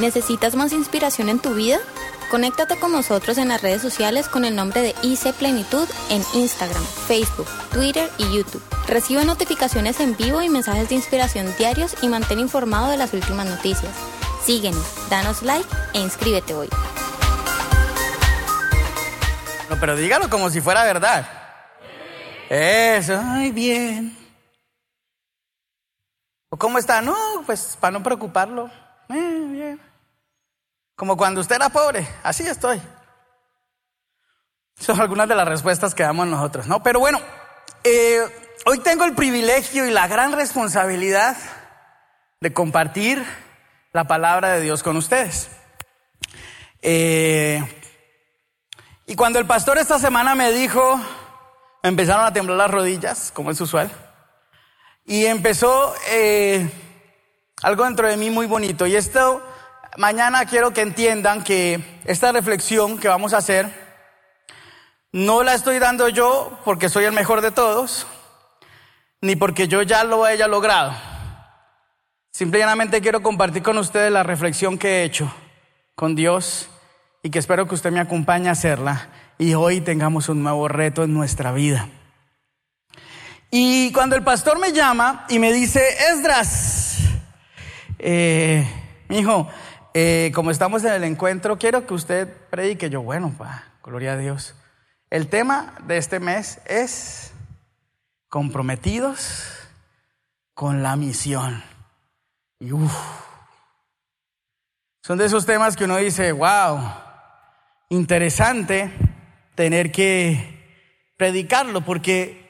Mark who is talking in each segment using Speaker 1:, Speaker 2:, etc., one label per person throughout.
Speaker 1: ¿Necesitas más inspiración en tu vida? Conéctate con nosotros en las redes sociales con el nombre de IC Plenitud en Instagram, Facebook, Twitter y YouTube. Recibe notificaciones en vivo y mensajes de inspiración diarios y mantén informado de las últimas noticias. Síguenos, danos like e inscríbete hoy.
Speaker 2: No, pero dígalo como si fuera verdad. Eso, ay, bien. ¿Cómo está? No, pues para no preocuparlo. Eh, bien. Como cuando usted era pobre, así estoy. Son algunas de las respuestas que damos nosotros, ¿no? Pero bueno, eh, hoy tengo el privilegio y la gran responsabilidad de compartir la palabra de Dios con ustedes. Eh, y cuando el pastor esta semana me dijo, empezaron a temblar las rodillas, como es usual, y empezó eh, algo dentro de mí muy bonito. Y esto mañana quiero que entiendan que esta reflexión que vamos a hacer no la estoy dando yo porque soy el mejor de todos, ni porque yo ya lo haya logrado. Simplemente quiero compartir con ustedes la reflexión que he hecho con Dios y que espero que usted me acompañe a hacerla y hoy tengamos un nuevo reto en nuestra vida. Y cuando el pastor me llama y me dice, Esdras, eh, mi hijo, eh, como estamos en el encuentro, quiero que usted predique. Yo, bueno, pa, gloria a Dios. El tema de este mes es comprometidos con la misión. Y uff, son de esos temas que uno dice, wow, interesante tener que predicarlo, porque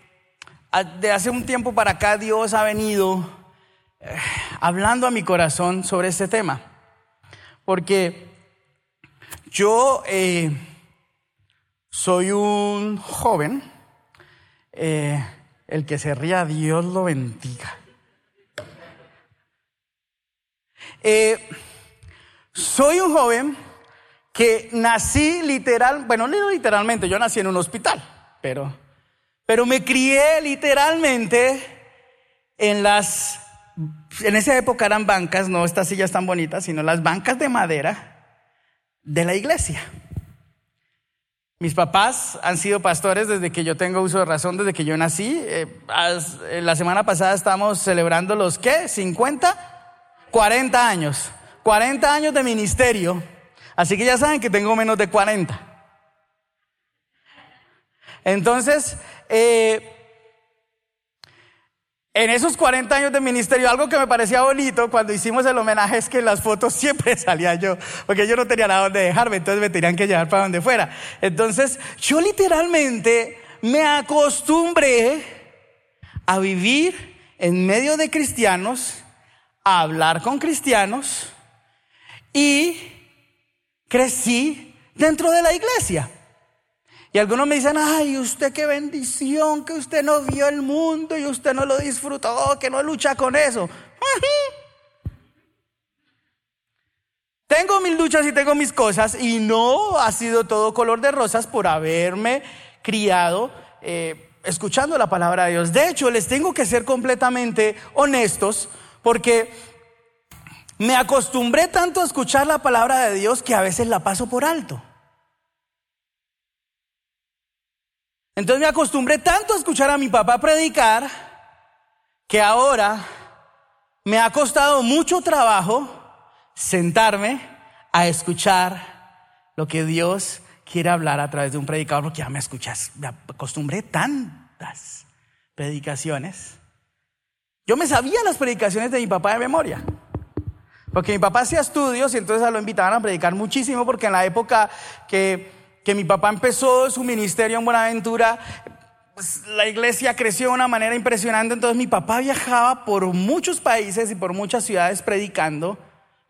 Speaker 2: de hace un tiempo para acá Dios ha venido eh, hablando a mi corazón sobre este tema. Porque yo eh, soy un joven, eh, el que se ría, Dios lo bendiga. Eh, soy un joven que nací literal, bueno, no literalmente, yo nací en un hospital, pero, pero me crié literalmente en las en esa época eran bancas, no estas sillas tan bonitas, sino las bancas de madera de la iglesia. Mis papás han sido pastores desde que yo tengo uso de razón, desde que yo nací. Eh, eh, la semana pasada estamos celebrando los, ¿qué? ¿50? 40 años. 40 años de ministerio. Así que ya saben que tengo menos de 40. Entonces, eh, en esos 40 años de ministerio, algo que me parecía bonito cuando hicimos el homenaje es que en las fotos siempre salía yo, porque yo no tenía nada donde dejarme, entonces me tenían que llevar para donde fuera. Entonces, yo literalmente me acostumbré a vivir en medio de cristianos, a hablar con cristianos y crecí dentro de la iglesia. Y algunos me dicen, ay, usted qué bendición, que usted no vio el mundo y usted no lo disfrutó, que no lucha con eso. tengo mis luchas y tengo mis cosas y no ha sido todo color de rosas por haberme criado eh, escuchando la palabra de Dios. De hecho, les tengo que ser completamente honestos porque me acostumbré tanto a escuchar la palabra de Dios que a veces la paso por alto. Entonces me acostumbré tanto a escuchar a mi papá predicar que ahora me ha costado mucho trabajo sentarme a escuchar lo que Dios quiere hablar a través de un predicador, porque ya me escuchas, me acostumbré tantas predicaciones. Yo me sabía las predicaciones de mi papá de memoria. Porque mi papá hacía estudios y entonces lo invitaban a predicar muchísimo porque en la época que que mi papá empezó su ministerio en Buenaventura, pues, la iglesia creció de una manera impresionante, entonces mi papá viajaba por muchos países y por muchas ciudades predicando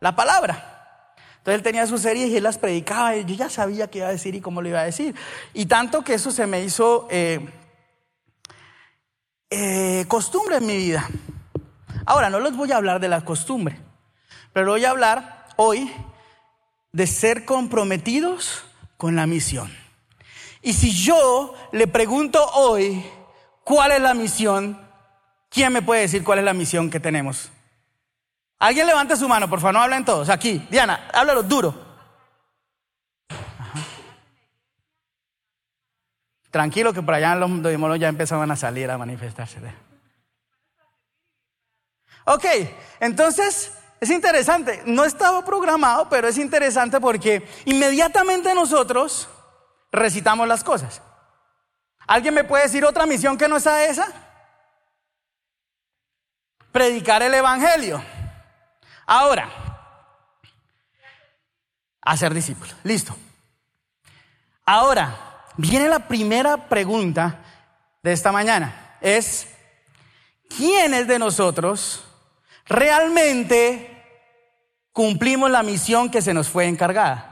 Speaker 2: la palabra. Entonces él tenía sus series y él las predicaba, y yo ya sabía qué iba a decir y cómo lo iba a decir. Y tanto que eso se me hizo eh, eh, costumbre en mi vida. Ahora, no les voy a hablar de la costumbre, pero voy a hablar hoy de ser comprometidos con la misión. Y si yo le pregunto hoy cuál es la misión, ¿quién me puede decir cuál es la misión que tenemos? Alguien levante su mano, por favor, no hablen todos. Aquí, Diana, háblalo duro. Tranquilo que por allá los monos ya empezaban a salir a manifestarse. Ok, entonces es interesante. No estaba programado, pero es interesante porque inmediatamente nosotros recitamos las cosas. ¿Alguien me puede decir otra misión que no sea esa? Predicar el Evangelio. Ahora, hacer discípulos. Listo. Ahora, viene la primera pregunta de esta mañana. Es, ¿quiénes de nosotros realmente cumplimos la misión que se nos fue encargada?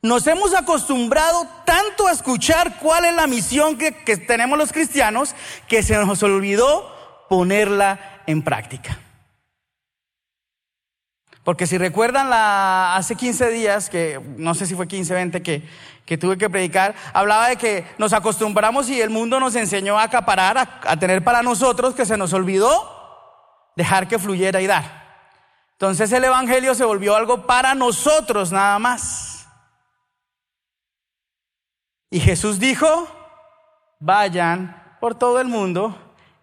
Speaker 2: Nos hemos acostumbrado tanto a escuchar cuál es la misión que, tenemos los cristianos que se nos olvidó ponerla en práctica. Porque si recuerdan la, hace 15 días, que no sé si fue 15, 20, que, que tuve que predicar, hablaba de que nos acostumbramos y el mundo nos enseñó a acaparar, a tener para nosotros, que se nos olvidó dejar que fluyera y dar. Entonces el Evangelio se volvió algo para nosotros nada más. Y Jesús dijo, vayan por todo el mundo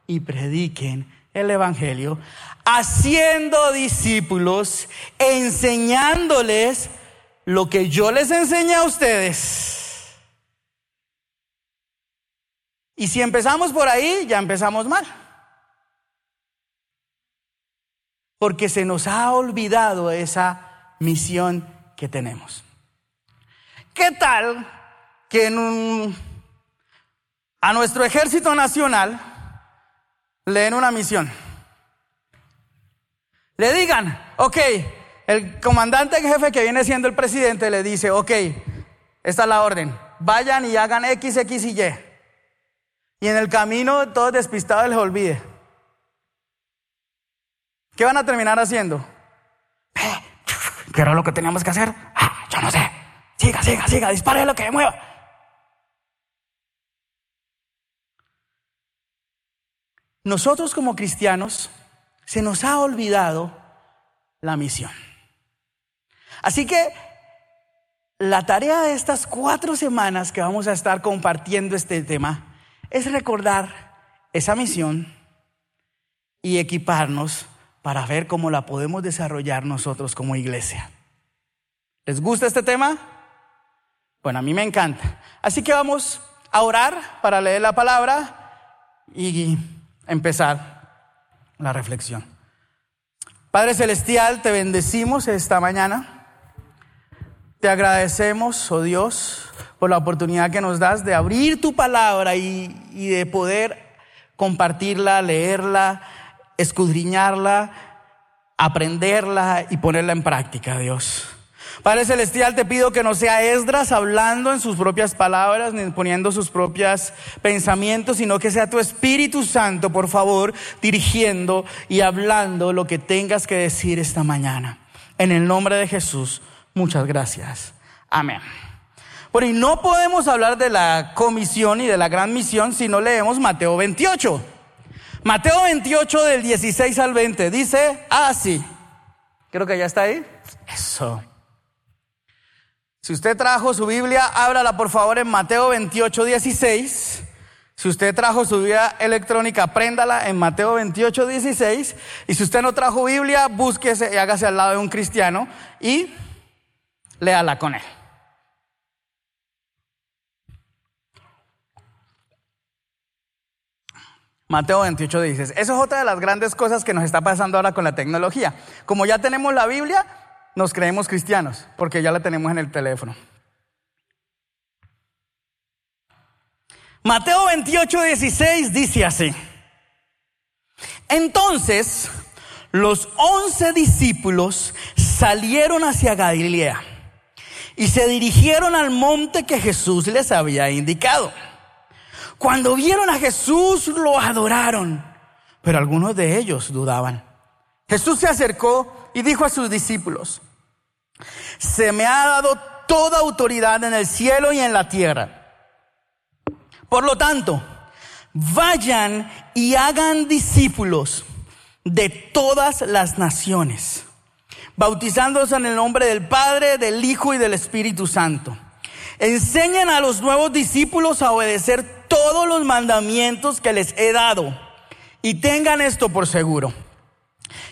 Speaker 2: y prediquen el Evangelio haciendo discípulos, enseñándoles lo que yo les enseñé a ustedes. Y si empezamos por ahí, ya empezamos mal. Porque se nos ha olvidado esa misión que tenemos. ¿Qué tal que en a nuestro ejército nacional le den una misión? Le digan, ok, el comandante jefe que viene siendo el presidente le dice, ok, esta es la orden, vayan y hagan X, X y Y. Y en el camino todos despistados les olvide. ¿Qué van a terminar haciendo? ¿Qué era lo que teníamos que hacer? Ah, yo no sé. Siga, siga, siga, dispare lo que mueva. Nosotros como cristianos se nos ha olvidado la misión. Así que la tarea de estas cuatro semanas que vamos a estar compartiendo este tema es recordar esa misión y equiparnos para ver cómo la podemos desarrollar nosotros como iglesia. ¿Les gusta este tema? Bueno, a mí me encanta. Así que vamos a orar para leer la palabra y empezar la reflexión. Padre Celestial, te bendecimos esta mañana. Te agradecemos, oh Dios, por la oportunidad que nos das de abrir tu palabra y, y de poder compartirla, leerla, escudriñarla, aprenderla y ponerla en práctica, Dios. Padre Celestial, te pido que no sea Esdras hablando en sus propias palabras ni poniendo sus propios pensamientos, sino que sea tu Espíritu Santo, por favor, dirigiendo y hablando lo que tengas que decir esta mañana. En el nombre de Jesús, muchas gracias. Amén. Bueno, y no podemos hablar de la comisión y de la gran misión si no leemos Mateo 28. Mateo 28 del 16 al 20 dice así. Creo que ya está ahí. Eso. Si usted trajo su Biblia, ábrala por favor en Mateo 28, 16. Si usted trajo su Biblia electrónica, préndala en Mateo 28, 16. Y si usted no trajo Biblia, búsquese y hágase al lado de un cristiano y léala con él. Mateo 28 dice, eso es otra de las grandes cosas que nos está pasando ahora con la tecnología. Como ya tenemos la Biblia, nos creemos cristianos porque ya la tenemos en el teléfono. Mateo 28, 16 dice así. Entonces los once discípulos salieron hacia Galilea y se dirigieron al monte que Jesús les había indicado. Cuando vieron a Jesús lo adoraron, pero algunos de ellos dudaban. Jesús se acercó y dijo a sus discípulos, se me ha dado toda autoridad en el cielo y en la tierra. Por lo tanto, vayan y hagan discípulos de todas las naciones, bautizándose en el nombre del Padre, del Hijo y del Espíritu Santo. Enseñen a los nuevos discípulos a obedecer todos los mandamientos que les he dado. Y tengan esto por seguro,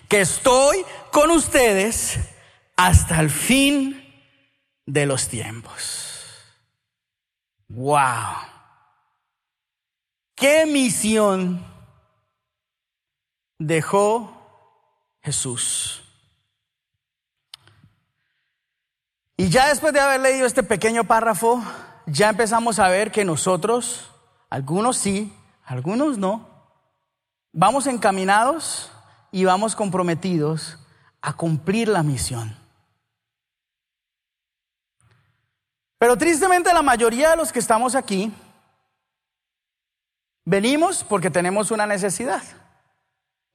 Speaker 2: que estoy con ustedes hasta el fin de los tiempos. ¡Wow! ¿Qué misión dejó Jesús? Y ya después de haber leído este pequeño párrafo, ya empezamos a ver que nosotros, algunos sí, algunos no, vamos encaminados y vamos comprometidos a cumplir la misión. Pero tristemente la mayoría de los que estamos aquí venimos porque tenemos una necesidad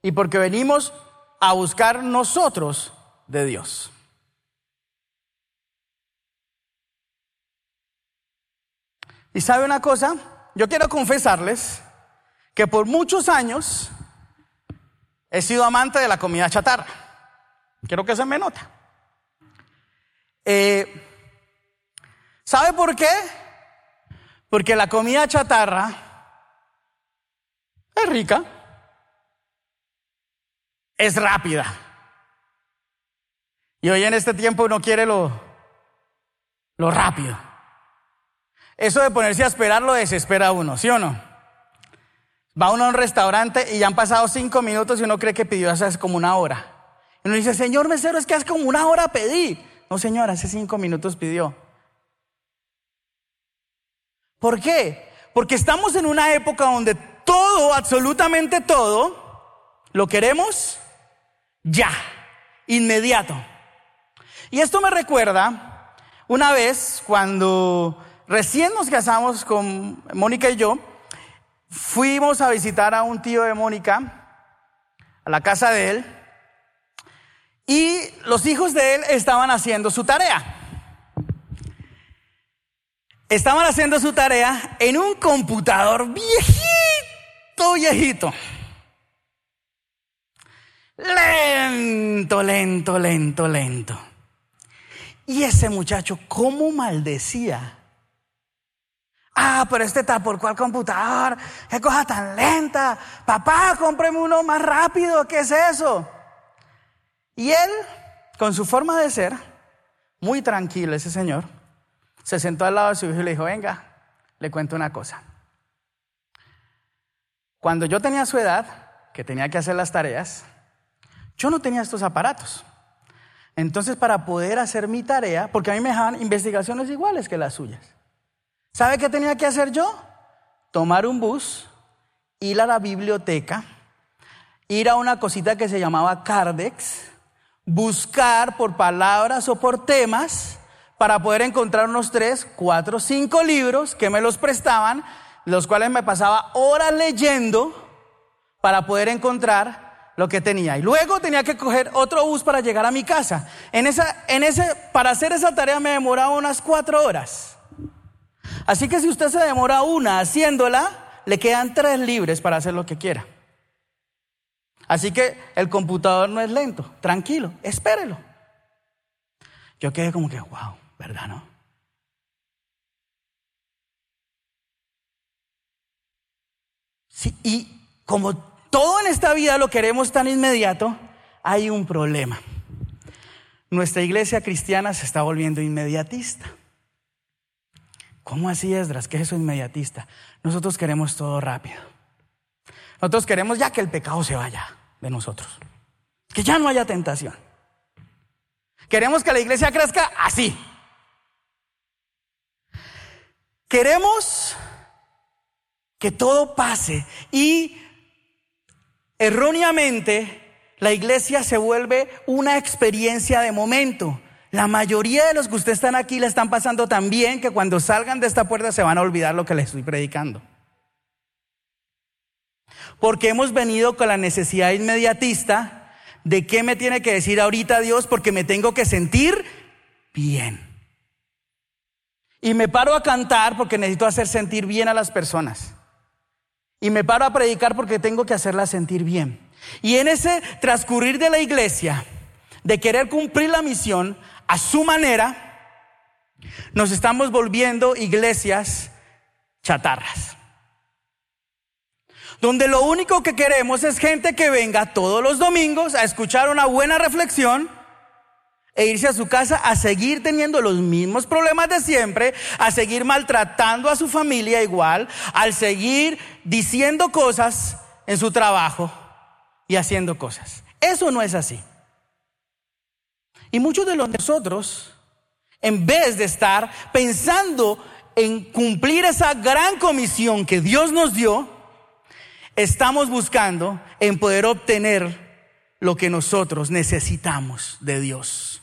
Speaker 2: y porque venimos a buscar nosotros de Dios. Y sabe una cosa, yo quiero confesarles que por muchos años he sido amante de la comida chatarra. Quiero que se me nota. Eh, ¿Sabe por qué? Porque la comida chatarra es rica, es rápida. Y hoy en este tiempo uno quiere lo, lo rápido. Eso de ponerse a esperar lo desespera a uno, ¿sí o no? Va uno a un restaurante y ya han pasado cinco minutos y uno cree que pidió hace como una hora. Y uno dice, señor mesero, es que hace como una hora pedí. No, señor, hace cinco minutos pidió. ¿Por qué? Porque estamos en una época donde todo, absolutamente todo, lo queremos ya, inmediato. Y esto me recuerda una vez cuando recién nos casamos con Mónica y yo, fuimos a visitar a un tío de Mónica, a la casa de él, y los hijos de él estaban haciendo su tarea estaban haciendo su tarea en un computador viejito, viejito. Lento, lento, lento, lento. Y ese muchacho, ¿cómo maldecía? Ah, pero este está por cuál computador, qué cosa tan lenta. Papá, cómpreme uno más rápido, ¿qué es eso? Y él, con su forma de ser, muy tranquilo ese señor, se sentó al lado de su hijo y le dijo, venga, le cuento una cosa. Cuando yo tenía su edad, que tenía que hacer las tareas, yo no tenía estos aparatos. Entonces, para poder hacer mi tarea, porque a mí me dejaban investigaciones iguales que las suyas, ¿sabe qué tenía que hacer yo? Tomar un bus, ir a la biblioteca, ir a una cosita que se llamaba Cardex, buscar por palabras o por temas, para poder encontrar unos tres, cuatro, cinco libros que me los prestaban, los cuales me pasaba horas leyendo para poder encontrar lo que tenía. Y luego tenía que coger otro bus para llegar a mi casa. En esa, en ese, para hacer esa tarea me demoraba unas cuatro horas. Así que si usted se demora una haciéndola, le quedan tres libres para hacer lo que quiera. Así que el computador no es lento, tranquilo, espérelo. Yo quedé como que, wow. ¿verdad? No? Y como todo en esta vida lo queremos tan inmediato, hay un problema. Nuestra iglesia cristiana se está volviendo inmediatista. ¿Cómo así, Esdras? ¿Qué es eso inmediatista? Nosotros queremos todo rápido. Nosotros queremos ya que el pecado se vaya de nosotros. Que ya no haya tentación. Queremos que la iglesia crezca así. Queremos que todo pase y erróneamente la iglesia se vuelve una experiencia de momento. La mayoría de los que ustedes están aquí le están pasando tan bien que cuando salgan de esta puerta se van a olvidar lo que les estoy predicando. Porque hemos venido con la necesidad inmediatista de qué me tiene que decir ahorita Dios porque me tengo que sentir bien. Y me paro a cantar porque necesito hacer sentir bien a las personas. Y me paro a predicar porque tengo que hacerlas sentir bien. Y en ese transcurrir de la iglesia, de querer cumplir la misión a su manera, nos estamos volviendo iglesias chatarras. Donde lo único que queremos es gente que venga todos los domingos a escuchar una buena reflexión e irse a su casa a seguir teniendo los mismos problemas de siempre, a seguir maltratando a su familia igual, al seguir diciendo cosas en su trabajo y haciendo cosas. Eso no es así. Y muchos de nosotros, en vez de estar pensando en cumplir esa gran comisión que Dios nos dio, estamos buscando en poder obtener lo que nosotros necesitamos de Dios.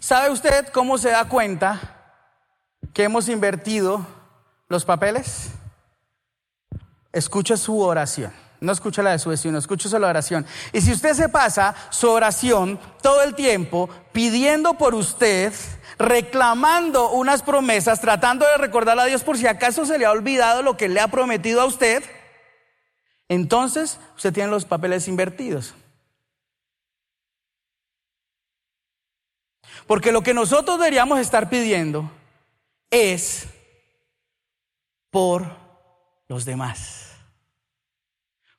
Speaker 2: ¿Sabe usted cómo se da cuenta que hemos invertido los papeles? Escucha su oración. No escucha la de su vecino, escucha la oración. Y si usted se pasa su oración todo el tiempo pidiendo por usted, reclamando unas promesas, tratando de recordarle a Dios por si acaso se le ha olvidado lo que le ha prometido a usted, entonces usted tiene los papeles invertidos. Porque lo que nosotros deberíamos estar pidiendo es por los demás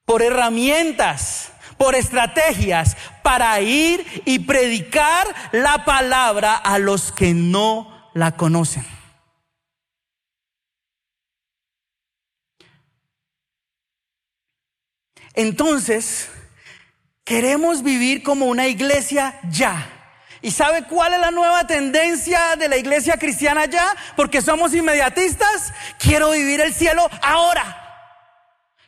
Speaker 2: por herramientas, por estrategias para ir y predicar la palabra a los que no la conocen. Entonces, queremos vivir como una iglesia ya. ¿Y sabe cuál es la nueva tendencia de la iglesia cristiana ya? Porque somos inmediatistas. Quiero vivir el cielo ahora.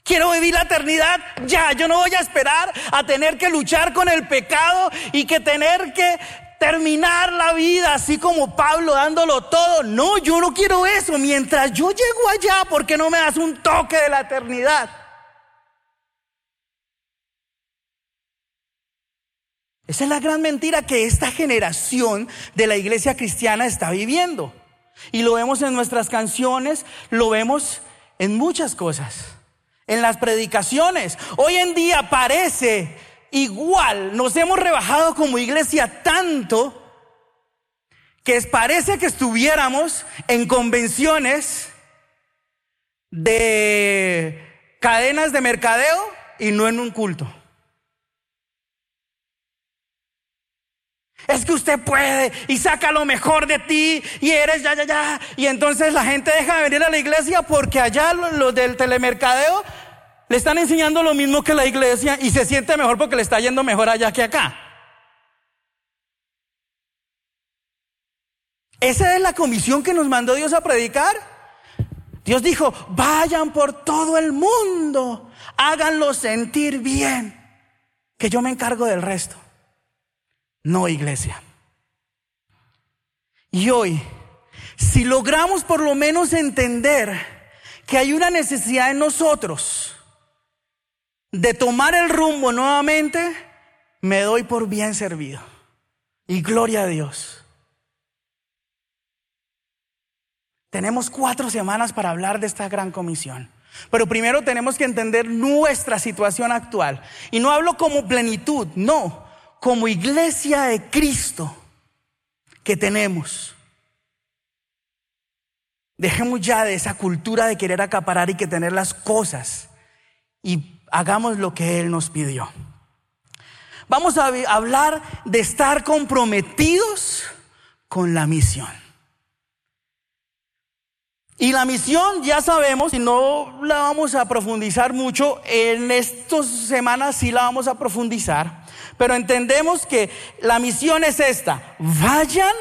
Speaker 2: Quiero vivir la eternidad ya. Yo no voy a esperar a tener que luchar con el pecado y que tener que terminar la vida así como Pablo dándolo todo. No, yo no quiero eso. Mientras yo llego allá, ¿por qué no me das un toque de la eternidad? Esa es la gran mentira que esta generación de la iglesia cristiana está viviendo. Y lo vemos en nuestras canciones, lo vemos en muchas cosas en las predicaciones. Hoy en día parece igual, nos hemos rebajado como iglesia tanto que parece que estuviéramos en convenciones de cadenas de mercadeo y no en un culto. Es que usted puede y saca lo mejor de ti y eres ya, ya, ya. Y entonces la gente deja de venir a la iglesia porque allá los del telemercadeo le están enseñando lo mismo que la iglesia y se siente mejor porque le está yendo mejor allá que acá. Esa es la comisión que nos mandó Dios a predicar. Dios dijo, vayan por todo el mundo, háganlo sentir bien, que yo me encargo del resto. No, iglesia. Y hoy, si logramos por lo menos entender que hay una necesidad en nosotros de tomar el rumbo nuevamente, me doy por bien servido. Y gloria a Dios. Tenemos cuatro semanas para hablar de esta gran comisión. Pero primero tenemos que entender nuestra situación actual. Y no hablo como plenitud, no, como iglesia de Cristo que tenemos. Dejemos ya de esa cultura de querer acaparar y que tener las cosas y hagamos lo que Él nos pidió. Vamos a hablar de estar comprometidos con la misión. Y la misión ya sabemos, y no la vamos a profundizar mucho, en estas semanas sí la vamos a profundizar, pero entendemos que la misión es esta, vayan,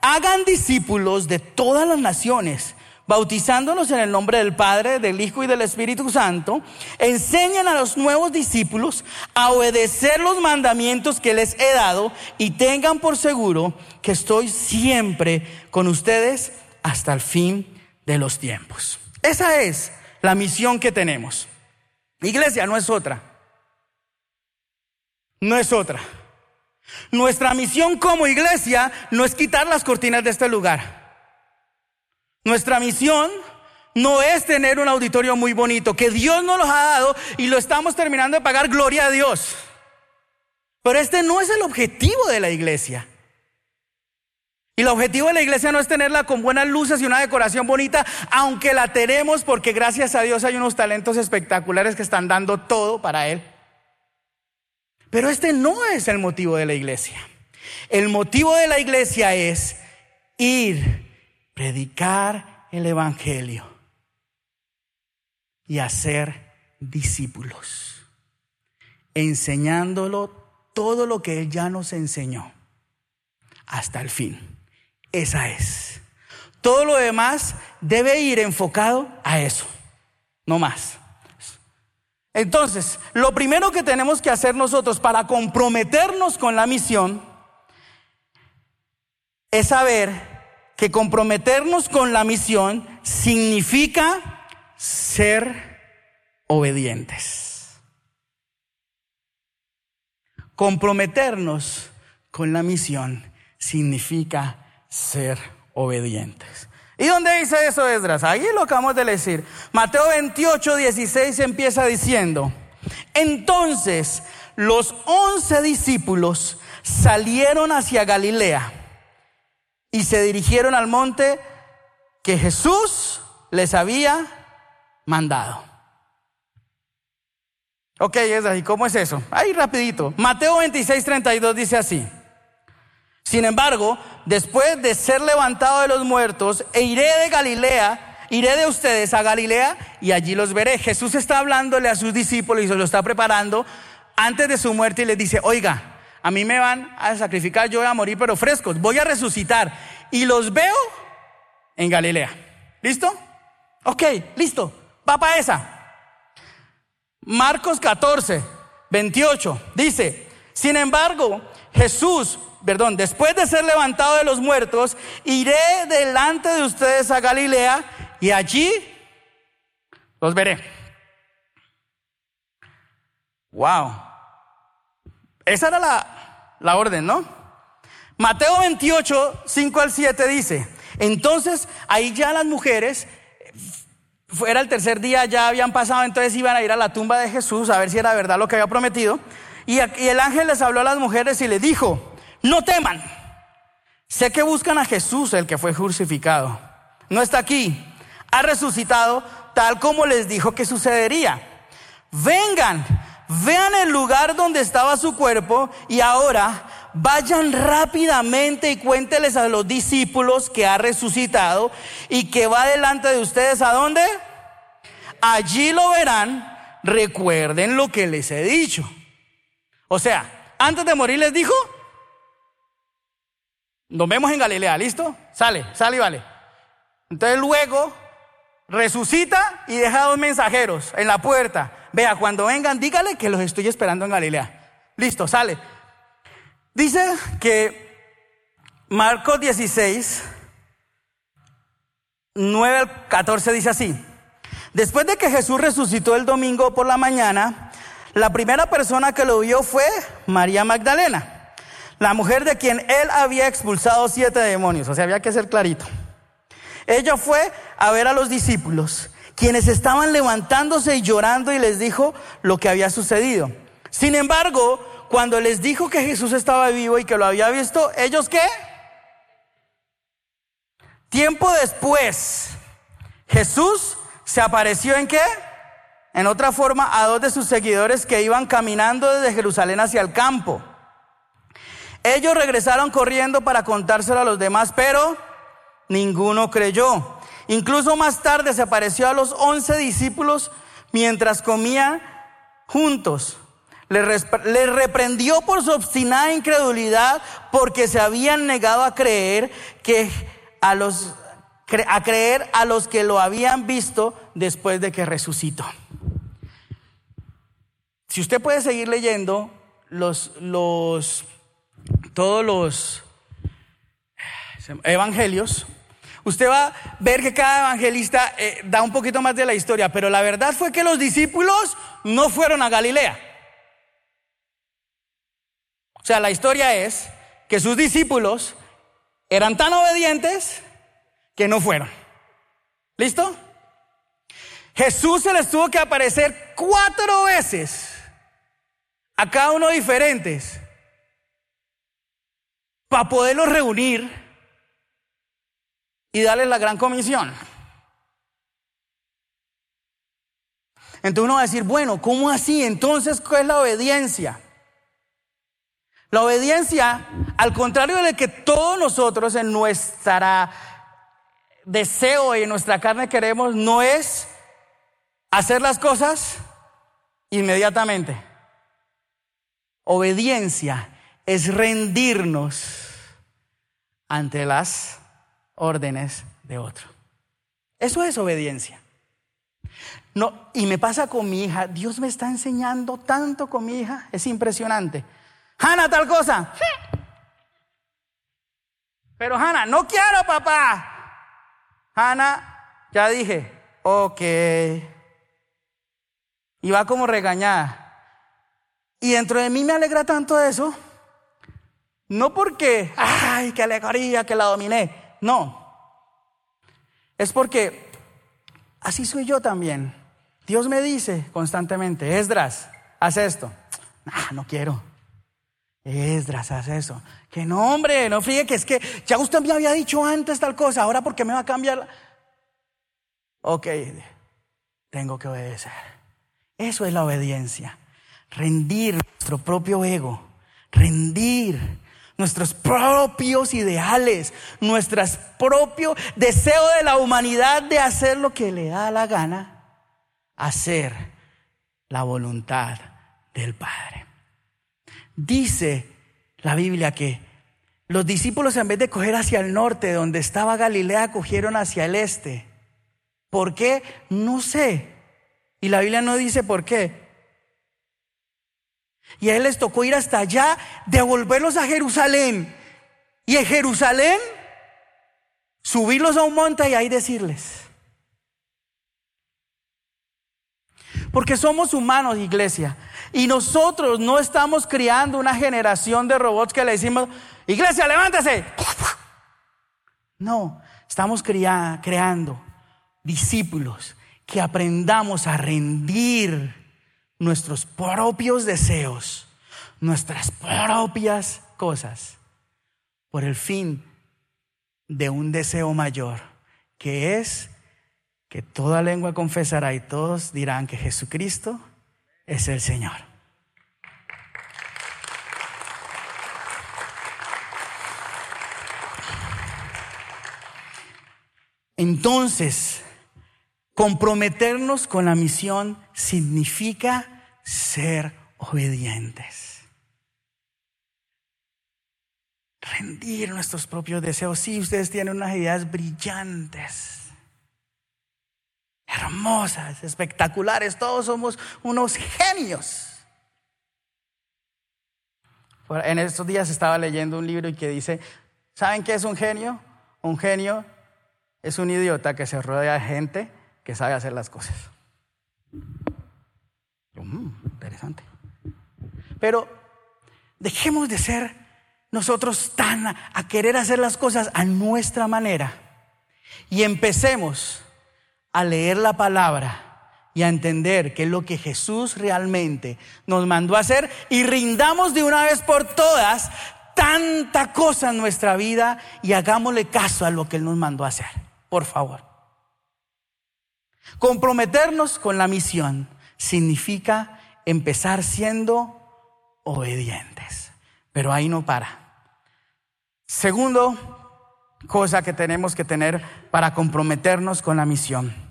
Speaker 2: hagan discípulos de todas las naciones bautizándonos en el nombre del Padre, del Hijo y del Espíritu Santo, enseñen a los nuevos discípulos a obedecer los mandamientos que les he dado y tengan por seguro que estoy siempre con ustedes hasta el fin de los tiempos. Esa es la misión que tenemos. Iglesia no es otra. No es otra. Nuestra misión como iglesia no es quitar las cortinas de este lugar. Nuestra misión no es tener un auditorio muy bonito, que Dios nos lo ha dado y lo estamos terminando de pagar, gloria a Dios. Pero este no es el objetivo de la iglesia. Y el objetivo de la iglesia no es tenerla con buenas luces y una decoración bonita, aunque la tenemos porque gracias a Dios hay unos talentos espectaculares que están dando todo para Él. Pero este no es el motivo de la iglesia. El motivo de la iglesia es ir, predicar el Evangelio y hacer discípulos, enseñándolo todo lo que Él ya nos enseñó hasta el fin. Esa es. Todo lo demás debe ir enfocado a eso, no más. Entonces, lo primero que tenemos que hacer nosotros para comprometernos con la misión es saber que comprometernos con la misión significa ser obedientes. Comprometernos con la misión significa ser obedientes. ¿Y dónde dice eso Esdras? Ahí lo acabamos de decir. Mateo 28, 16 empieza diciendo, entonces los once discípulos salieron hacia Galilea y se dirigieron al monte que Jesús les había mandado. Ok, ¿y cómo es eso? Ahí rapidito. Mateo 26, 32 dice así. Sin embargo, después de ser levantado de los muertos, e iré de Galilea, iré de ustedes a Galilea y allí los veré. Jesús está hablándole a sus discípulos y se lo está preparando antes de su muerte y les dice, oiga, a mí me van a sacrificar, yo voy a morir, pero frescos, voy a resucitar y los veo en Galilea. ¿Listo? Ok, listo. Va para esa. Marcos 14, 28 dice, sin embargo, Jesús perdón, después de ser levantado de los muertos, iré delante de ustedes a Galilea y allí los veré. Wow. Esa era la, la orden, ¿no? Mateo 28, 5 al 7 dice, entonces ahí ya las mujeres, era el tercer día, ya habían pasado, entonces iban a ir a la tumba de Jesús a ver si era verdad lo que había prometido. Y, y el ángel les habló a las mujeres y les dijo, no teman. Sé que buscan a Jesús, el que fue crucificado. No está aquí. Ha resucitado tal como les dijo que sucedería. Vengan, vean el lugar donde estaba su cuerpo y ahora vayan rápidamente y cuénteles a los discípulos que ha resucitado y que va delante de ustedes a dónde? Allí lo verán. Recuerden lo que les he dicho. O sea, antes de morir les dijo, nos vemos en Galilea, ¿listo? Sale, sale y vale. Entonces luego resucita y deja dos mensajeros en la puerta. Vea, cuando vengan, dígale que los estoy esperando en Galilea. Listo, sale. Dice que Marcos 16, 9 al 14 dice así. Después de que Jesús resucitó el domingo por la mañana, la primera persona que lo vio fue María Magdalena la mujer de quien él había expulsado siete demonios, o sea, había que ser clarito. Ella fue a ver a los discípulos, quienes estaban levantándose y llorando y les dijo lo que había sucedido. Sin embargo, cuando les dijo que Jesús estaba vivo y que lo había visto, ellos qué? Tiempo después, Jesús se apareció en qué? En otra forma, a dos de sus seguidores que iban caminando desde Jerusalén hacia el campo. Ellos regresaron corriendo para contárselo a los demás, pero ninguno creyó. Incluso más tarde se apareció a los once discípulos mientras comían juntos. Les reprendió por su obstinada incredulidad porque se habían negado a creer que a los a creer a los que lo habían visto después de que resucitó. Si usted puede seguir leyendo los, los todos los evangelios, usted va a ver que cada evangelista eh, da un poquito más de la historia, pero la verdad fue que los discípulos no fueron a Galilea. O sea, la historia es que sus discípulos eran tan obedientes que no fueron. ¿Listo? Jesús se les tuvo que aparecer cuatro veces, a cada uno diferentes, para poderlos reunir y darles la gran comisión. Entonces uno va a decir, bueno, ¿cómo así? Entonces, ¿cuál es la obediencia? La obediencia, al contrario de que todos nosotros en nuestra deseo y en nuestra carne queremos, no es hacer las cosas inmediatamente. Obediencia es rendirnos ante las órdenes de otro. Eso es obediencia. No, y me pasa con mi hija. Dios me está enseñando tanto con mi hija. Es impresionante. Hanna, tal cosa. Pero Hanna, no quiero, papá. Hanna, ya dije, ok. Y va como regañada. Y dentro de mí me alegra tanto eso. No porque, ay, qué alegría que la dominé. No. Es porque así soy yo también. Dios me dice constantemente, Esdras, haz esto. No quiero. Esdras, haz eso. Que no, hombre, no fríe, que es que ya usted me había dicho antes tal cosa, ahora porque me va a cambiar. Ok, tengo que obedecer. Eso es la obediencia. Rendir nuestro propio ego. Rendir nuestros propios ideales, nuestro propio deseo de la humanidad de hacer lo que le da la gana hacer la voluntad del Padre. Dice la Biblia que los discípulos en vez de coger hacia el norte, donde estaba Galilea, cogieron hacia el este. ¿Por qué? No sé. Y la Biblia no dice por qué. Y a él les tocó ir hasta allá, devolverlos a Jerusalén. Y en Jerusalén, subirlos a un monte y ahí decirles, Porque somos humanos, iglesia. Y nosotros no estamos criando una generación de robots que le decimos, iglesia, levántese. No, estamos creando discípulos que aprendamos a rendir nuestros propios deseos, nuestras propias cosas, por el fin de un deseo mayor, que es que toda lengua confesará y todos dirán que Jesucristo es el Señor. Entonces, comprometernos con la misión significa ser obedientes. Rendir nuestros propios deseos. Sí, ustedes tienen unas ideas brillantes hermosas, espectaculares. Todos somos unos genios. En estos días estaba leyendo un libro y que dice, ¿saben qué es un genio? Un genio es un idiota que se rodea de gente que sabe hacer las cosas. Mm, interesante. Pero dejemos de ser nosotros tan a querer hacer las cosas a nuestra manera y empecemos a leer la palabra y a entender qué es lo que Jesús realmente nos mandó a hacer y rindamos de una vez por todas tanta cosa en nuestra vida y hagámosle caso a lo que Él nos mandó a hacer. Por favor. Comprometernos con la misión significa empezar siendo obedientes. Pero ahí no para. Segundo cosa que tenemos que tener para comprometernos con la misión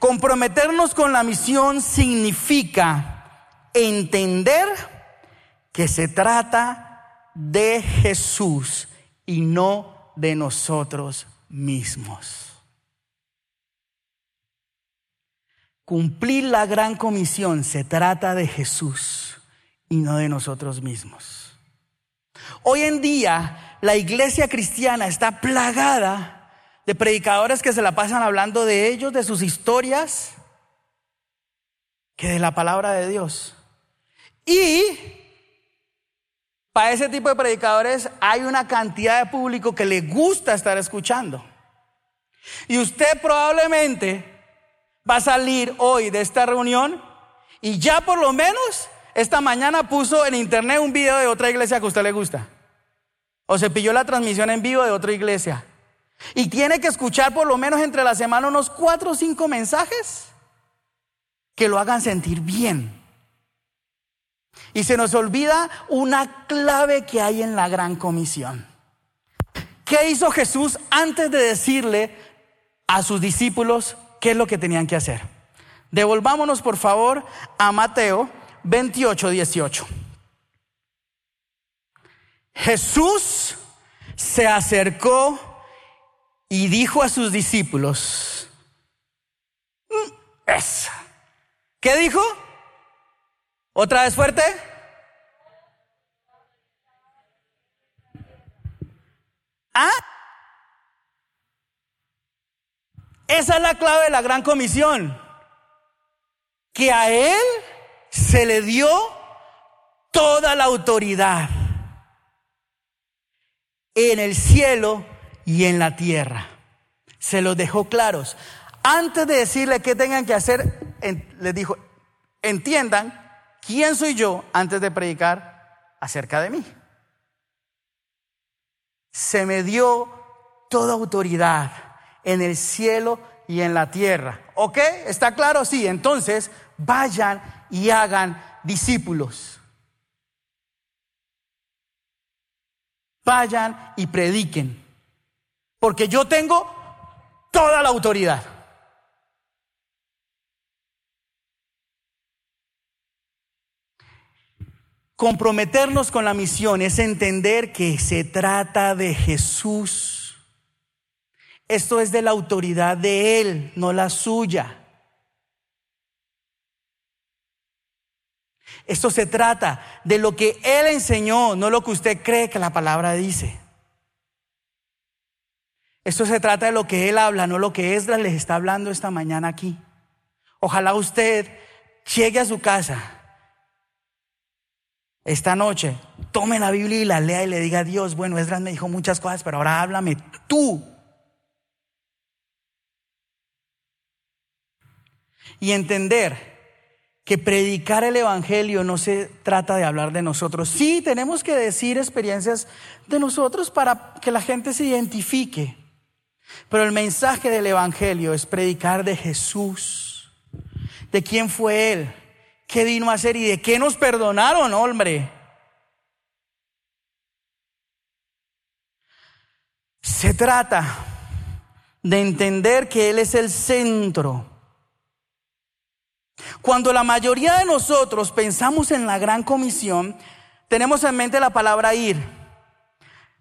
Speaker 2: Comprometernos con la misión significa entender que se trata de Jesús y no de nosotros mismos. Cumplir la gran comisión se trata de Jesús y no de nosotros mismos. Hoy en día la iglesia cristiana está plagada de predicadores que se la pasan hablando de ellos, de sus historias, que de la palabra de Dios. Y para ese tipo de predicadores hay una cantidad de público que le gusta estar escuchando. Y usted probablemente va a salir hoy de esta reunión y ya por lo menos esta mañana puso en internet un video de otra iglesia que a usted le gusta. O se pilló la transmisión en vivo de otra iglesia. Y tiene que escuchar por lo menos entre la semana unos cuatro o cinco mensajes que lo hagan sentir bien. Y se nos olvida una clave que hay en la gran comisión. ¿Qué hizo Jesús antes de decirle a sus discípulos qué es lo que tenían que hacer? Devolvámonos por favor a Mateo 28, 18. Jesús se acercó y dijo a sus discípulos, mm, esa. ¿Qué dijo? ¿Otra vez fuerte? ¿Ah? Esa es la clave de la gran comisión. Que a Él se le dio toda la autoridad en el cielo y en la tierra. Se los dejó claros. Antes de decirle qué tengan que hacer, les dijo, entiendan quién soy yo antes de predicar acerca de mí. Se me dio toda autoridad en el cielo y en la tierra. ¿Ok? ¿Está claro? Sí. Entonces, vayan y hagan discípulos. Vayan y prediquen. Porque yo tengo toda la autoridad. Comprometernos con la misión es entender que se trata de Jesús. Esto es de la autoridad de Él, no la suya. Esto se trata de lo que Él enseñó, no lo que usted cree que la palabra dice. Esto se trata de lo que Él habla, no lo que Esdras les está hablando esta mañana aquí. Ojalá usted llegue a su casa esta noche, tome la Biblia y la lea y le diga a Dios, bueno, Esdras me dijo muchas cosas, pero ahora háblame tú. Y entender que predicar el Evangelio no se trata de hablar de nosotros. Sí, tenemos que decir experiencias de nosotros para que la gente se identifique. Pero el mensaje del Evangelio es predicar de Jesús, de quién fue Él, qué vino a hacer y de qué nos perdonaron, hombre. Se trata de entender que Él es el centro. Cuando la mayoría de nosotros pensamos en la gran comisión, tenemos en mente la palabra ir.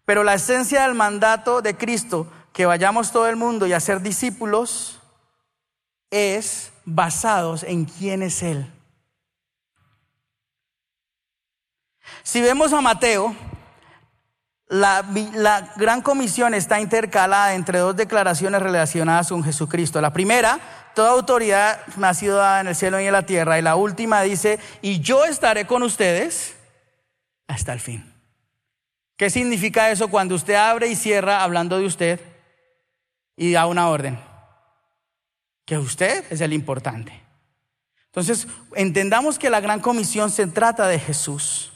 Speaker 2: Pero la esencia del mandato de Cristo, que vayamos todo el mundo y a ser discípulos, es basados en quién es Él. Si vemos a Mateo, la, gran comisión está intercalada entre dos declaraciones relacionadas con Jesucristo. La primera, toda autoridad me ha sido dada en el cielo y en la tierra. Y la última dice, y yo estaré con ustedes hasta el fin. ¿Qué significa eso cuando usted abre y cierra hablando de usted y da una orden? Que usted es el importante. Entonces, entendamos que la gran comisión se trata de Jesús.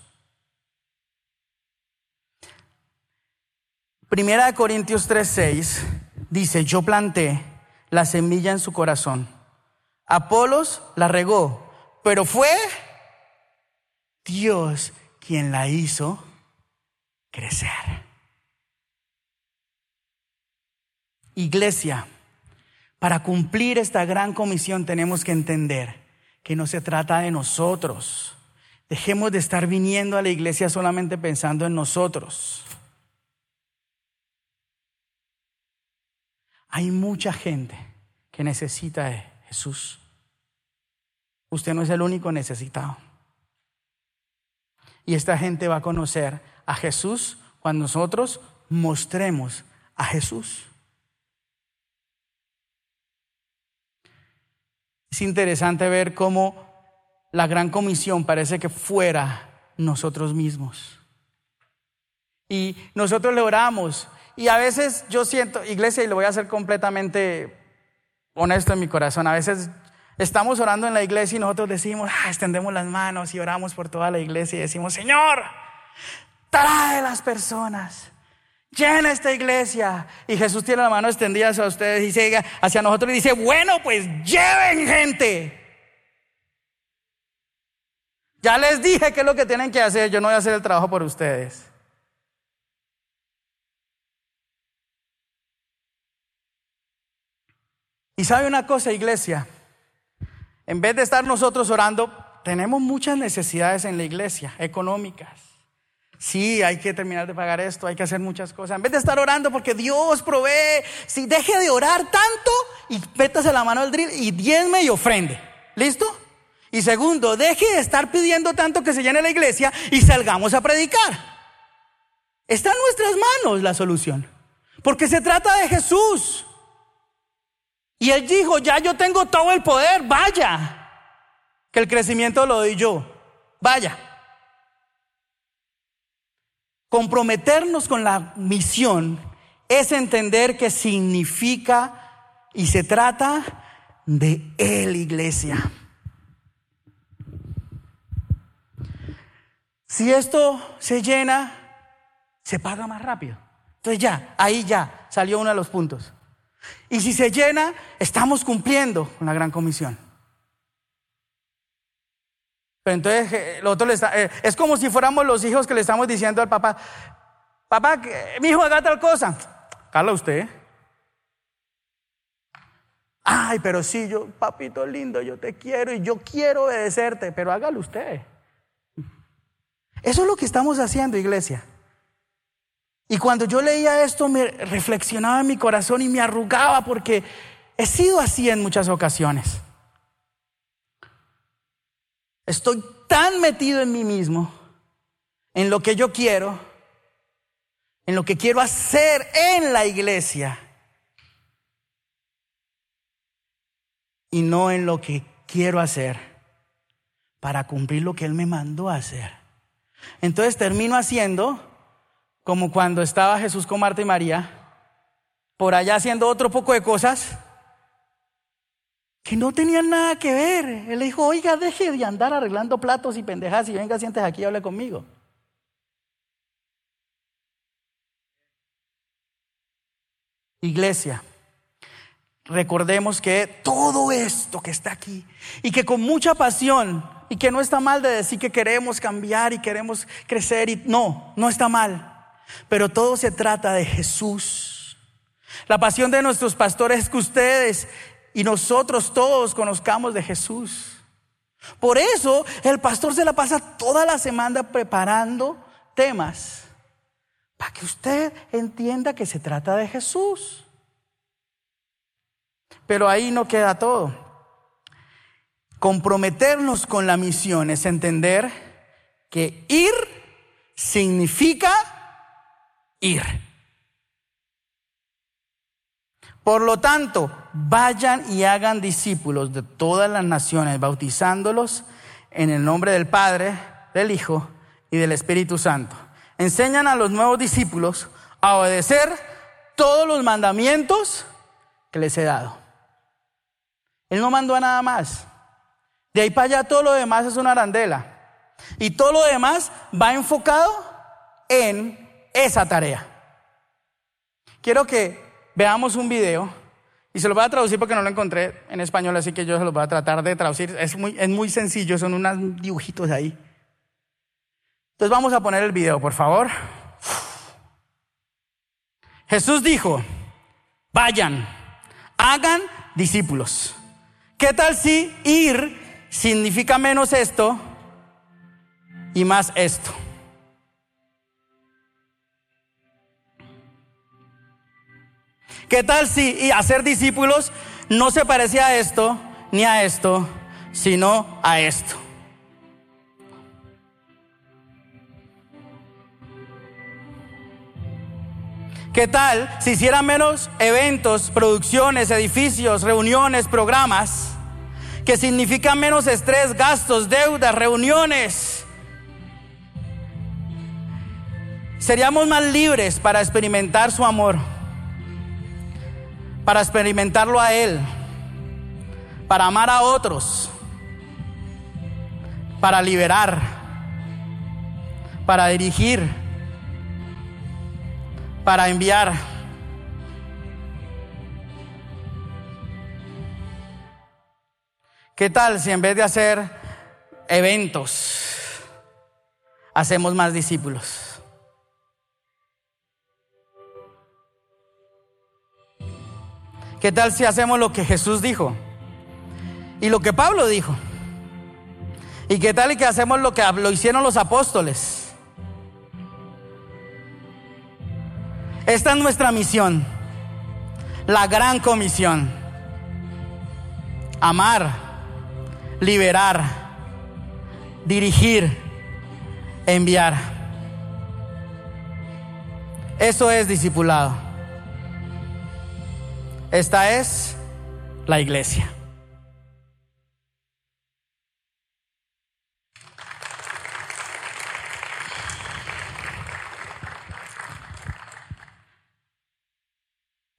Speaker 2: Primera de Corintios 3:6 dice, yo planté la semilla en su corazón. Apolos la regó, pero fue Dios quien la hizo crecer. Iglesia, para cumplir esta gran comisión tenemos que entender que no se trata de nosotros. Dejemos de estar viniendo a la iglesia solamente pensando en nosotros. Hay mucha gente que necesita de Jesús. Usted no es el único necesitado. Y esta gente va a conocer a Jesús cuando nosotros mostremos a Jesús. Es interesante ver cómo la gran comisión parece que fuera nosotros mismos. Y nosotros le oramos y a veces yo siento, iglesia, y lo voy a hacer completamente honesto en mi corazón. A veces estamos orando en la iglesia y nosotros decimos, ah, extendemos las manos y oramos por toda la iglesia y decimos, Señor, trae las personas. Llena esta iglesia. Y Jesús tiene la mano extendida hacia ustedes y dice, hacia nosotros y dice, bueno, pues lleven gente. Ya les dije qué es lo que tienen que hacer. Yo no voy a hacer el trabajo por ustedes. Y sabe una cosa, iglesia, en vez de estar nosotros orando, tenemos muchas necesidades en la iglesia, económicas. Sí, hay que terminar de pagar esto, hay que hacer muchas cosas. En vez de estar orando porque Dios provee, si deje de orar tanto y métase la mano al drill y diezme y ofrende. ¿Listo? Y segundo, deje de estar pidiendo tanto que se llene la iglesia y salgamos a predicar. Está en nuestras manos la solución. Porque se trata de Jesús. Y él dijo, ya yo tengo todo el poder, vaya, que el crecimiento lo doy yo, vaya. Comprometernos con la misión es entender que significa y se trata de Él, iglesia. Si esto se llena, se paga más rápido. Entonces ya, ahí ya salió uno de los puntos. Y si se llena, estamos cumpliendo con la gran comisión. Pero entonces eh, eh, es como si fuéramos los hijos que le estamos diciendo al papá, papá, mi hijo haga tal cosa. Carla, usted. Ay, pero sí, yo, papito lindo, yo te quiero y yo quiero obedecerte, pero hágalo usted. Eso es lo que estamos haciendo, iglesia. Y cuando yo leía esto me reflexionaba en mi corazón y me arrugaba porque he sido así en muchas ocasiones. Estoy tan metido en mí mismo, en lo que yo quiero, en lo que quiero hacer en la iglesia y no en lo que quiero hacer para cumplir lo que Él me mandó a hacer. Entonces termino haciendo como cuando estaba Jesús con Marta y María, por allá haciendo otro poco de cosas que no tenían nada que ver. Él le dijo, oiga, deje de andar arreglando platos y pendejas y venga, sientes aquí y hable conmigo. Iglesia, recordemos que todo esto que está aquí y que con mucha pasión y que no está mal de decir que queremos cambiar y queremos crecer y no, no está mal. Pero todo se trata de Jesús. La pasión de nuestros pastores es que ustedes y nosotros todos conozcamos de Jesús. Por eso el pastor se la pasa toda la semana preparando temas para que usted entienda que se trata de Jesús. Pero ahí no queda todo. Comprometernos con la misión es entender que ir significa ir. Por lo tanto, vayan y hagan discípulos de todas las naciones, bautizándolos en el nombre del Padre, del Hijo y del Espíritu Santo. Enseñan a los nuevos discípulos a obedecer todos los mandamientos que les he dado. Él no mandó a nada más. De ahí para allá todo lo demás es una arandela. Y todo lo demás va enfocado en esa tarea. Quiero que veamos un video y se lo voy a traducir porque no lo encontré en español, así que yo se lo voy a tratar de traducir. Es muy, es muy sencillo, son unos dibujitos ahí. Entonces vamos a poner el video, por favor. Jesús dijo, vayan, hagan discípulos. ¿Qué tal si ir significa menos esto y más esto? ¿Qué tal si hacer discípulos no se parecía a esto ni a esto, sino a esto? ¿Qué tal si hicieran menos eventos, producciones, edificios, reuniones, programas, que significan menos estrés, gastos, deudas, reuniones? Seríamos más libres para experimentar su amor para experimentarlo a Él para amar a otros, para liberar, para dirigir, para enviar. ¿Qué tal si en vez de hacer eventos, hacemos más discípulos? ¿Qué tal si hacemos lo que Jesús dijo? Y lo que Pablo dijo. ¿Y qué tal y que hacemos lo que lo hicieron los apóstoles? Esta es nuestra misión, la gran comisión. Amar, liberar, dirigir, enviar. Eso es discipulado. Esta es la iglesia.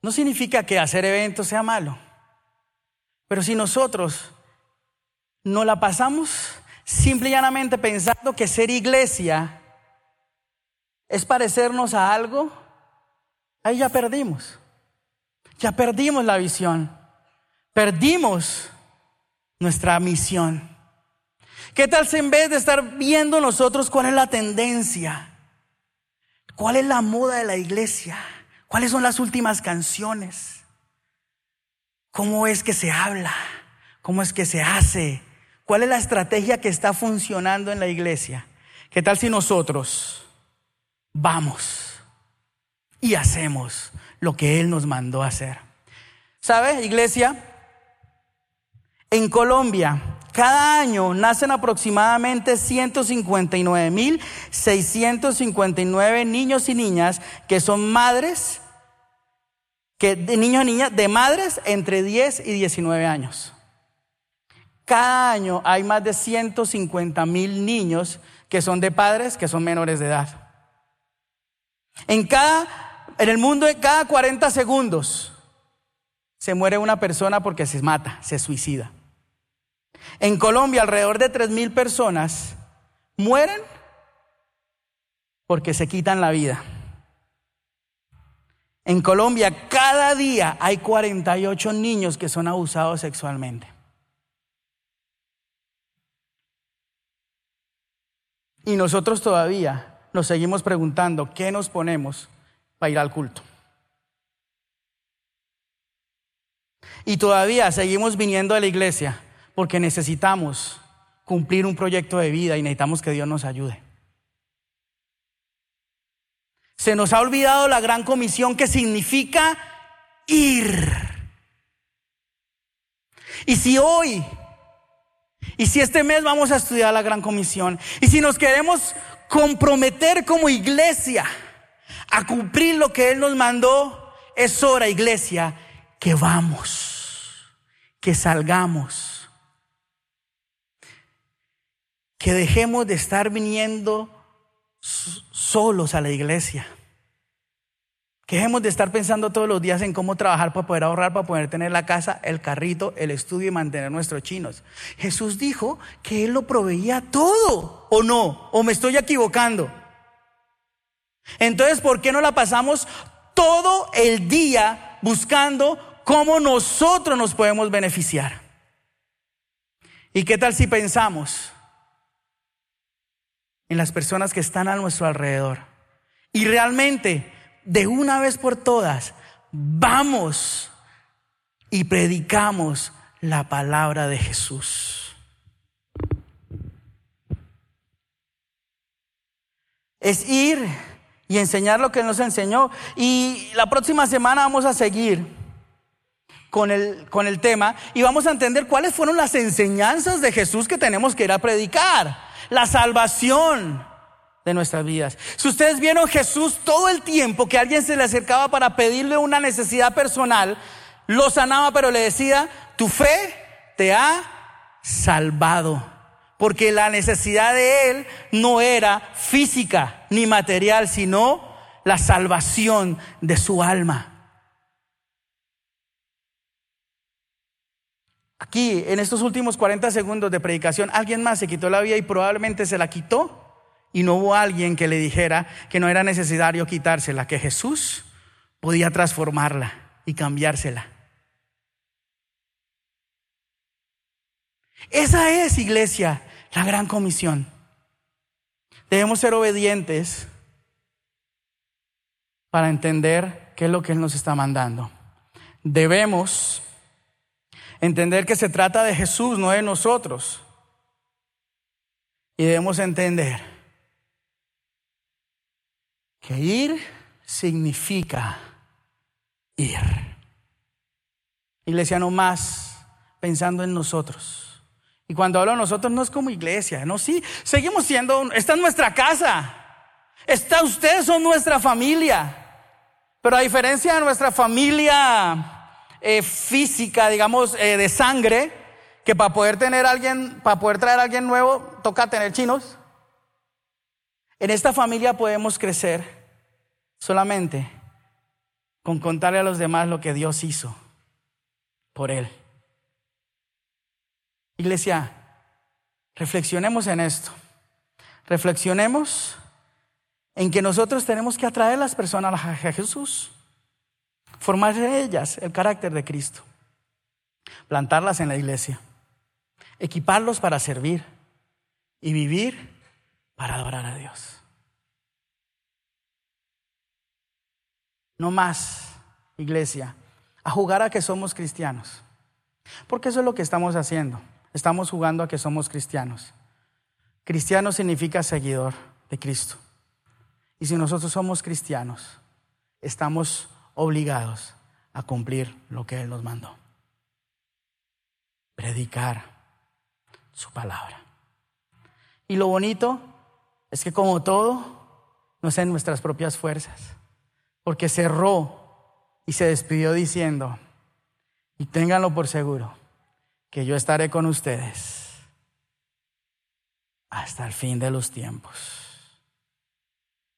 Speaker 2: No significa que hacer eventos sea malo, pero si nosotros no la pasamos simple y llanamente pensando que ser iglesia es parecernos a algo, ahí ya perdimos. Ya perdimos la visión. Perdimos nuestra misión. ¿Qué tal si en vez de estar viendo nosotros cuál es la tendencia? ¿Cuál es la moda de la iglesia? ¿Cuáles son las últimas canciones? ¿Cómo es que se habla? ¿Cómo es que se hace? ¿Cuál es la estrategia que está funcionando en la iglesia? ¿Qué tal si nosotros vamos y hacemos lo que Él nos mandó hacer. ¿Sabe, iglesia? En Colombia, cada año nacen aproximadamente 159.659 niños y niñas que son madres, que, de niños y niñas, de madres entre 10 y 19 años. Cada año hay más de 150 mil niños que son de padres que son menores de edad. En cada en el mundo, cada 40 segundos se muere una persona porque se mata, se suicida. En Colombia, alrededor de 3 mil personas mueren porque se quitan la vida. En Colombia, cada día hay 48 niños que son abusados sexualmente. Y nosotros todavía nos seguimos preguntando, ¿qué nos ponemos para ir al culto. Y todavía seguimos viniendo a la iglesia porque necesitamos cumplir un proyecto de vida y necesitamos que Dios nos ayude. Se nos ha olvidado la gran comisión que significa ir. Y si hoy, y si este mes vamos a estudiar la gran comisión, y si nos queremos comprometer como iglesia, a cumplir lo que Él nos mandó, es hora, iglesia, que vamos, que salgamos, que dejemos de estar viniendo solos a la iglesia. Que dejemos de estar pensando todos los días en cómo trabajar para poder ahorrar, para poder tener la casa, el carrito, el estudio y mantener nuestros chinos. Jesús dijo que Él lo proveía todo, ¿o no? ¿O me estoy equivocando? Entonces, ¿por qué no la pasamos todo el día buscando cómo nosotros nos podemos beneficiar? ¿Y qué tal si pensamos en las personas que están a nuestro alrededor? Y realmente, de una vez por todas, vamos y predicamos la palabra de Jesús. Es ir y enseñar lo que nos enseñó. Y la próxima semana vamos a seguir con el, con el tema y vamos a entender cuáles fueron las enseñanzas de Jesús que tenemos que ir a predicar. La salvación de nuestras vidas. Si ustedes vieron Jesús todo el tiempo que alguien se le acercaba para pedirle una necesidad personal, lo sanaba, pero le decía, tu fe te ha salvado porque la necesidad de él no era física ni material, sino la salvación de su alma. Aquí, en estos últimos 40 segundos de predicación, alguien más se quitó la vida y probablemente se la quitó y no hubo alguien que le dijera que no era necesario quitársela, que Jesús podía transformarla y cambiársela. Esa es, iglesia, la gran comisión. Debemos ser obedientes para entender qué es lo que Él nos está mandando. Debemos entender que se trata de Jesús, no de nosotros. Y debemos entender que ir significa ir. Iglesia, no más pensando en nosotros. Y cuando hablo de nosotros no es como iglesia, no, sí, seguimos siendo, esta es nuestra casa, está ustedes son nuestra familia. Pero a diferencia de nuestra familia eh, física, digamos, eh, de sangre, que para poder tener alguien, para poder traer a alguien nuevo, toca tener chinos. En esta familia podemos crecer solamente con contarle a los demás lo que Dios hizo por Él. Iglesia, reflexionemos en esto. Reflexionemos en que nosotros tenemos que atraer a las personas a Jesús, formar en ellas el carácter de Cristo, plantarlas en la iglesia, equiparlos para servir y vivir para adorar a Dios. No más, iglesia, a jugar a que somos cristianos, porque eso es lo que estamos haciendo, estamos jugando a que somos cristianos. Cristiano significa seguidor de Cristo. Y si nosotros somos cristianos, estamos obligados a cumplir lo que Él nos mandó. Predicar su palabra. Y lo bonito es que como todo, no es en nuestras propias fuerzas, porque cerró y se despidió diciendo, y ténganlo por seguro, que yo estaré con ustedes hasta el fin de los tiempos.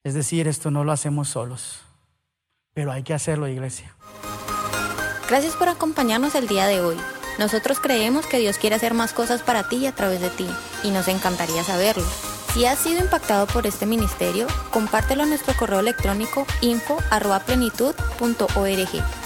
Speaker 2: Es decir, esto no lo hacemos solos, pero hay que hacerlo, iglesia.
Speaker 1: Gracias por acompañarnos el día de hoy. Nosotros creemos que Dios quiere hacer más cosas para ti y a través de ti, y nos encantaría saberlo. Si has sido impactado por este ministerio, compártelo en nuestro correo electrónico info.plenitud.org.